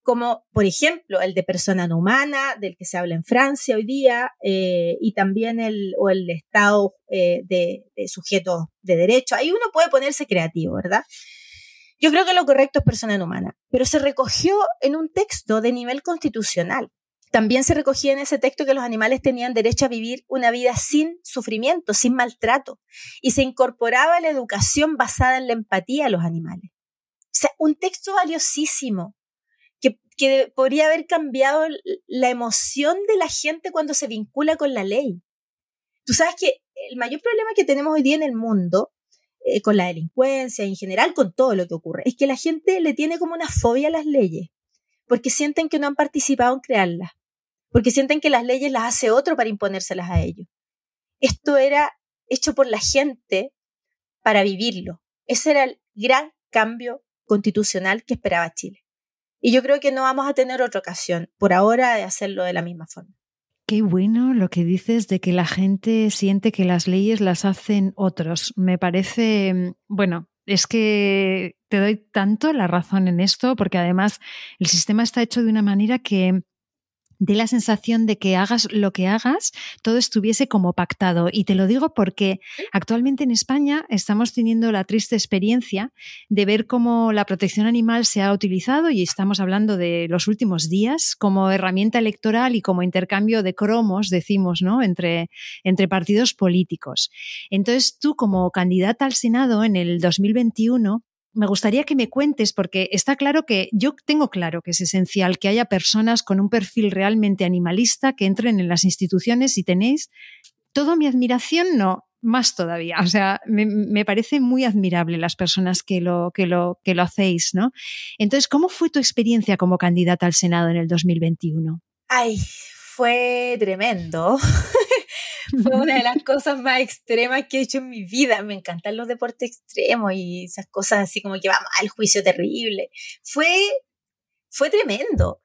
como por ejemplo el de persona no humana, del que se habla en Francia hoy día, eh, y también el, o el estado eh, de, de sujetos de derecho. Ahí uno puede ponerse creativo, ¿verdad? Yo creo que lo correcto es persona no humana, pero se recogió en un texto de nivel constitucional. También se recogía en ese texto que los animales tenían derecho a vivir una vida sin sufrimiento, sin maltrato, y se incorporaba la educación basada en la empatía a los animales. O sea, un texto valiosísimo, que podría haber cambiado la emoción de la gente cuando se vincula con la ley. Tú sabes que el mayor problema que tenemos hoy día en el mundo, eh, con la delincuencia, en general con todo lo que ocurre, es que la gente le tiene como una fobia a las leyes, porque sienten que no han participado en crearlas, porque sienten que las leyes las hace otro para imponérselas a ellos. Esto era hecho por la gente para vivirlo. Ese era el gran cambio constitucional que esperaba Chile. Y yo creo que no vamos a tener otra ocasión por ahora de hacerlo de la misma forma. Qué bueno lo que dices de que la gente siente que las leyes las hacen otros. Me parece, bueno, es que te doy tanto la razón en esto, porque además el sistema está hecho de una manera que de la sensación de que hagas lo que hagas, todo estuviese como pactado. Y te lo digo porque actualmente en España estamos teniendo la triste experiencia de ver cómo la protección animal se ha utilizado, y estamos hablando de los últimos días, como herramienta electoral y como intercambio de cromos, decimos, ¿no? Entre, entre partidos políticos. Entonces, tú como candidata al Senado en el 2021, me gustaría que me cuentes, porque está claro que yo tengo claro que es esencial que haya personas con un perfil realmente animalista que entren en las instituciones y tenéis toda mi admiración, no, más todavía. O sea, me, parece muy admirable las personas que lo, que, lo, que lo hacéis, ¿no? Entonces, ¿cómo fue tu experiencia como candidata al Senado en el 2021? Ay, fue tremendo. Fue una de las cosas más extremas que he hecho en mi vida. Me encantan los deportes extremos y esas cosas así como que vamos al juicio terrible. Fue, fue tremendo.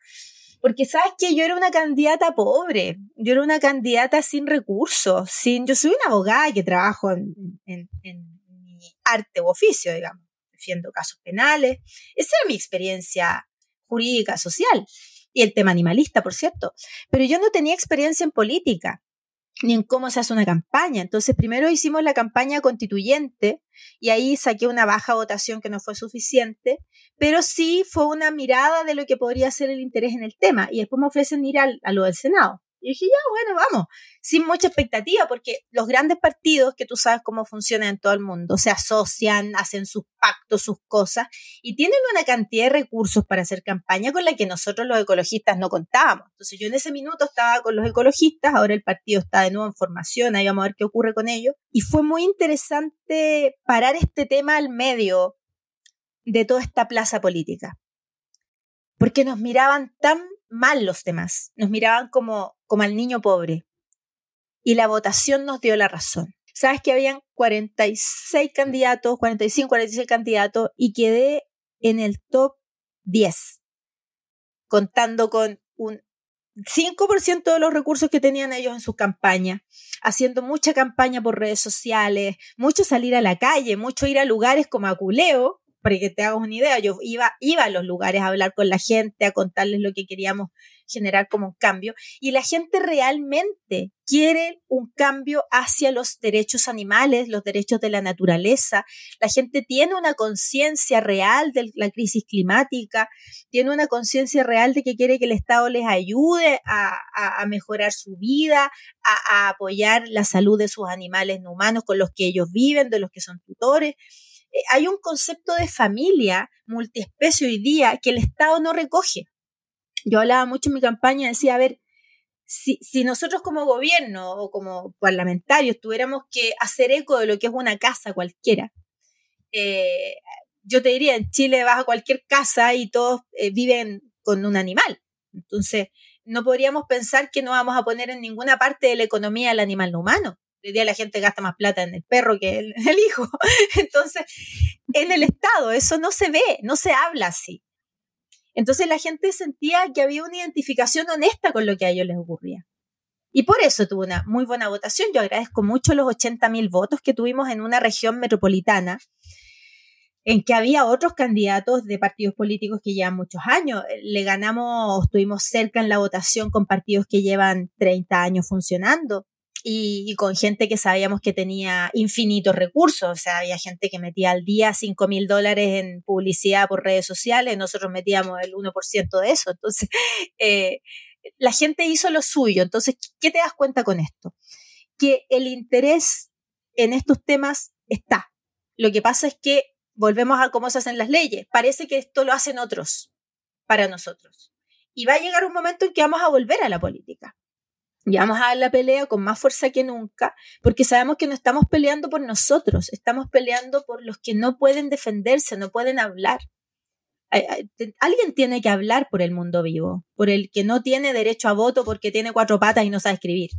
Porque sabes que yo era una candidata pobre, yo era una candidata sin recursos, sin, yo soy una abogada que trabajo en, en, en mi arte u oficio, digamos, defiendo casos penales. Esa era mi experiencia jurídica, social y el tema animalista, por cierto. Pero yo no tenía experiencia en política ni en cómo se hace una campaña. Entonces, primero hicimos la campaña constituyente y ahí saqué una baja votación que no fue suficiente, pero sí fue una mirada de lo que podría ser el interés en el tema. Y después me ofrecen ir al, a lo del Senado. Y dije, ya, bueno, vamos, sin mucha expectativa, porque los grandes partidos, que tú sabes cómo funcionan en todo el mundo, se asocian, hacen sus pactos, sus cosas, y tienen una cantidad de recursos para hacer campaña con la que nosotros los ecologistas no contábamos. Entonces yo en ese minuto estaba con los ecologistas, ahora el partido está de nuevo en formación, ahí vamos a ver qué ocurre con ellos. Y fue muy interesante parar este tema al medio de toda esta plaza política porque nos miraban tan mal los demás, nos miraban como, como al niño pobre. Y la votación nos dio la razón. Sabes que habían 46 candidatos, 45, 46 candidatos y quedé en el top 10, contando con un 5% de los recursos que tenían ellos en su campaña, haciendo mucha campaña por redes sociales, mucho salir a la calle, mucho ir a lugares como Aculeo, para que te hagas una idea, yo iba, iba a los lugares a hablar con la gente, a contarles lo que queríamos generar como un cambio, y la gente realmente quiere un cambio hacia los derechos animales, los derechos de la naturaleza, la gente tiene una conciencia real de la crisis climática, tiene una conciencia real de que quiere que el Estado les ayude a, mejorar su vida, a, a apoyar la salud de sus animales no humanos con los que ellos viven, de los que son tutores. Eh, hay un concepto de familia multiespecie hoy día que el Estado no recoge. Yo hablaba mucho en mi campaña, decía, a ver, si, nosotros como gobierno o como parlamentarios tuviéramos que hacer eco de lo que es una casa cualquiera, eh, yo te diría, en Chile vas a cualquier casa y todos eh, viven con un animal. Entonces, no podríamos pensar que no vamos a poner en ninguna parte de la economía al animal no humano. Hoy día la gente gasta más plata en el perro que en el hijo. Entonces, en el Estado eso no se ve, no se habla así. Entonces la gente sentía que había una identificación honesta con lo que a ellos les ocurría. Y por eso tuvo una muy buena votación. Yo agradezco mucho los 80 mil votos que tuvimos en una región metropolitana en que había otros candidatos de partidos políticos que llevan muchos años. Le ganamos, estuvimos cerca en la votación con partidos que llevan 30 años funcionando y, con gente que sabíamos que tenía infinitos recursos, o sea, había gente que metía al día 5 mil dólares en publicidad por redes sociales, nosotros metíamos el 1% de eso, entonces eh, la gente hizo lo suyo, entonces, ¿qué te das cuenta con esto? Que el interés en estos temas está. Lo que pasa es que volvemos a cómo se hacen las leyes, parece que esto lo hacen otros para nosotros. Y va a llegar un momento en que vamos a volver a la política y vamos a dar la pelea con más fuerza que nunca, porque sabemos que no estamos peleando por nosotros, estamos peleando por los que no pueden defenderse, no pueden hablar. Alguien tiene que hablar por el mundo vivo, por el que no tiene derecho a voto porque tiene cuatro patas y no sabe escribir.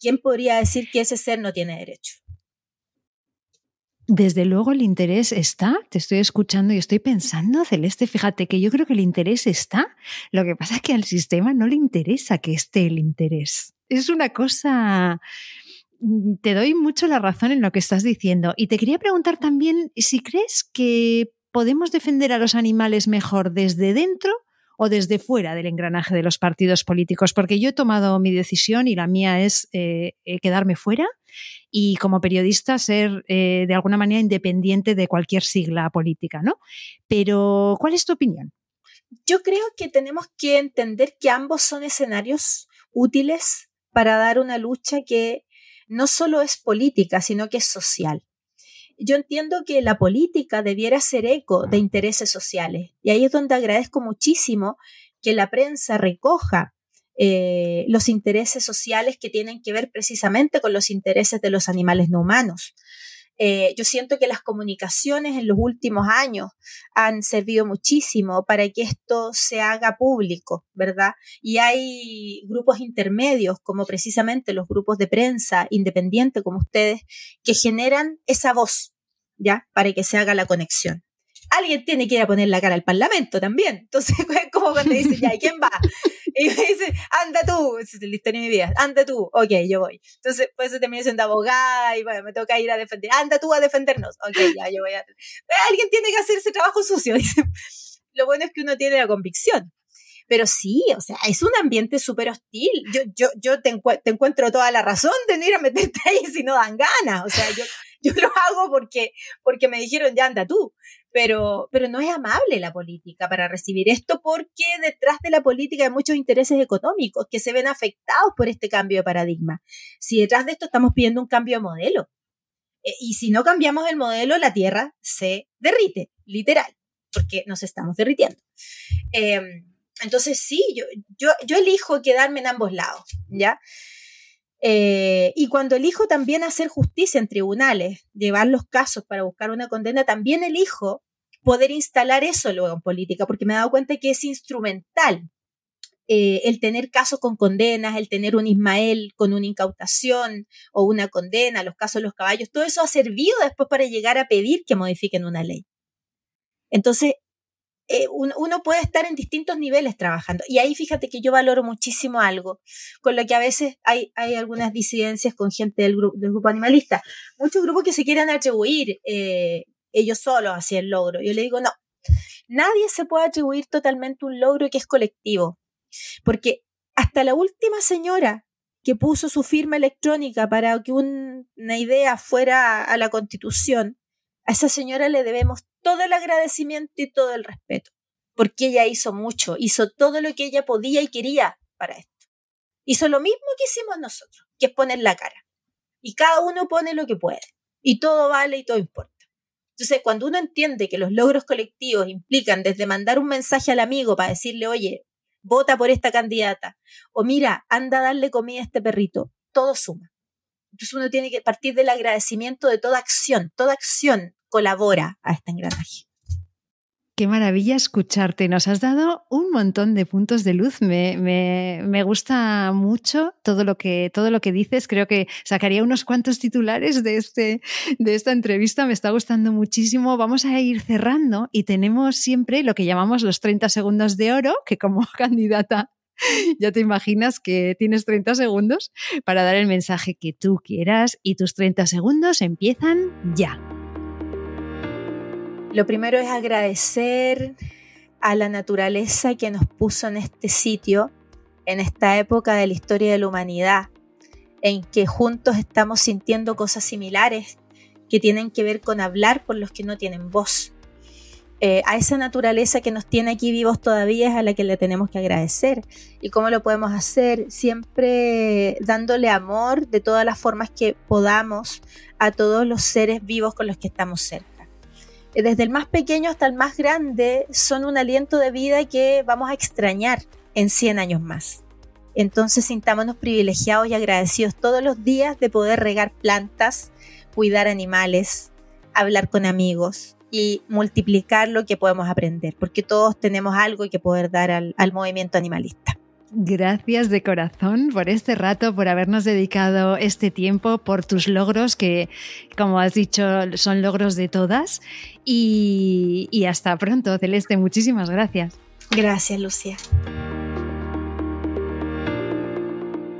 ¿Quién podría decir que ese ser no tiene derecho? Desde luego el interés está, te estoy escuchando y estoy pensando, Celeste, fíjate que yo creo que el interés está. Lo que pasa es que al sistema no le interesa que esté el interés. Es una cosa... Mm, te doy mucho la razón en lo que estás diciendo. Y te quería preguntar también si crees que podemos defender a los animales mejor desde dentro o desde fuera del engranaje de los partidos políticos, porque yo he tomado mi decisión y la mía es eh, eh, quedarme fuera y como periodista ser eh, de alguna manera independiente de cualquier sigla política, ¿no? Pero, ¿cuál es tu opinión? Yo creo que tenemos que entender que ambos son escenarios útiles para dar una lucha que no solo es política, sino que es social yo entiendo que la política debiera ser eco de intereses sociales. Y ahí es donde agradezco muchísimo que la prensa recoja eh, los intereses sociales que tienen que ver precisamente con los intereses de los animales no humanos. Eh, yo siento que las comunicaciones en los últimos años han servido muchísimo para que esto se haga público, ¿verdad? Y hay grupos intermedios, como precisamente los grupos de prensa independiente como ustedes, que generan esa voz, ¿ya? Para que se haga la conexión alguien tiene que ir a poner la cara al Parlamento también. Entonces, como cuando dice, ya, ¿quién va? Y me dice, anda tú, es la historia de mi vida, anda tú, ok, yo voy. Entonces, pues se termina siendo abogada y bueno, me toca ir a defender, anda tú a defendernos, ok, ya, yo voy a... Alguien tiene que hacer ese trabajo sucio, dice. Lo bueno es que uno tiene la convicción. Pero sí, o sea, es un ambiente súper hostil. Yo, yo, yo te, te, encuentro toda la razón de no ir a meterte ahí si no dan ganas. O sea, yo, yo lo hago porque, porque me dijeron, ya anda tú pero, pero no es amable la política para recibir esto porque detrás de la política hay muchos intereses económicos que se ven afectados por este cambio de paradigma. Si detrás de esto estamos pidiendo un cambio de modelo, eh, y si no cambiamos el modelo, la Tierra se derrite, literal, porque nos estamos derritiendo. Em, entonces, sí, yo, yo, yo elijo quedarme en ambos lados, ¿ya? Eh, y cuando elijo también hacer justicia en tribunales, llevar los casos para buscar una condena, también elijo poder instalar eso luego en política, porque me he dado cuenta que es instrumental eh, el tener casos con condenas, el tener un Ismael con una incautación o una condena, los casos de los caballos, todo eso ha servido después para llegar a pedir que modifiquen una ley. Entonces, eh, uno puede estar en distintos niveles trabajando. Y ahí fíjate que yo valoro muchísimo algo, con lo que a veces hay, hay algunas disidencias con gente del, grupo, del grupo animalista. Muchos grupos que se quieren atribuir eh, ellos solos hacia el logro. Yo le digo, no, nadie se puede atribuir totalmente un logro que es colectivo. Porque hasta la última señora que puso su firma electrónica para que una idea fuera a la constitución, a esa señora le debemos todo el agradecimiento y todo el respeto, porque ella hizo mucho, hizo todo lo que ella podía y quería para esto. Hizo lo mismo que hicimos nosotros, que es poner la cara. Y cada uno pone lo que puede. Y todo vale y todo importa. Entonces, cuando uno entiende que los logros colectivos implican desde mandar un mensaje al amigo para decirle, oye, vota por esta candidata, o mira, anda a darle comida a este perrito, todo suma. Entonces uno tiene que partir del agradecimiento de toda acción, toda acción colabora a este engranaje. Qué maravilla escucharte. Nos has dado un montón de puntos de luz. Me, me, gusta mucho todo lo, que, todo lo que dices. Creo que sacaría unos cuantos titulares de, este, de esta entrevista. Me está gustando muchísimo. Vamos a ir cerrando y tenemos siempre lo que llamamos los 30 segundos de oro, que como candidata ya te imaginas que tienes 30 segundos para dar el mensaje que tú quieras y tus 30 segundos empiezan ya. Lo primero es agradecer a la naturaleza que nos puso en este sitio, en esta época de la historia de la humanidad, en que juntos estamos sintiendo cosas similares que tienen que ver con hablar por los que no tienen voz. Eh, a esa naturaleza que nos tiene aquí vivos todavía es a la que le tenemos que agradecer. ¿Y cómo lo podemos hacer? Siempre dándole amor de todas las formas que podamos a todos los seres vivos con los que estamos cerca. Eh, desde el más pequeño hasta el más grande, son un aliento de vida que vamos a extrañar en 100 años más. Entonces sintámonos privilegiados y agradecidos todos los días de poder regar plantas, cuidar animales, hablar con amigos y multiplicar lo que podemos aprender, porque todos tenemos algo que poder dar al, al movimiento animalista. Gracias de corazón por este rato, por habernos dedicado este tiempo, por tus logros, que como has dicho son logros de todas. Y, y hasta pronto, Celeste. Muchísimas gracias. Gracias, Lucía.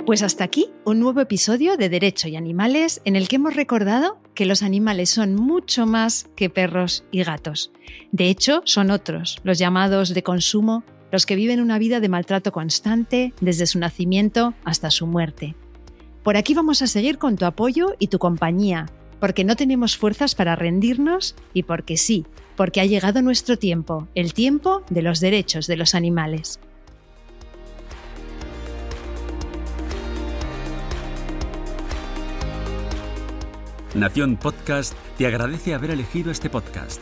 Pues hasta aquí un nuevo episodio de Derecho y Animales en el que hemos recordado que los animales son mucho más que perros y gatos. De hecho, son otros, los llamados de consumo los que viven una vida de maltrato constante desde su nacimiento hasta su muerte. Por aquí vamos a seguir con tu apoyo y tu compañía, porque no tenemos fuerzas para rendirnos y porque sí, porque ha llegado nuestro tiempo, el tiempo de los derechos de los animales. Nación Podcast te agradece haber elegido este podcast.